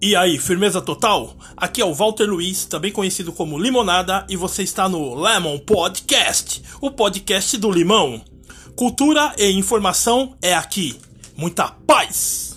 E aí, firmeza total? Aqui é o Walter Luiz, também conhecido como Limonada, e você está no Lemon Podcast, o podcast do limão. Cultura e informação é aqui. Muita paz!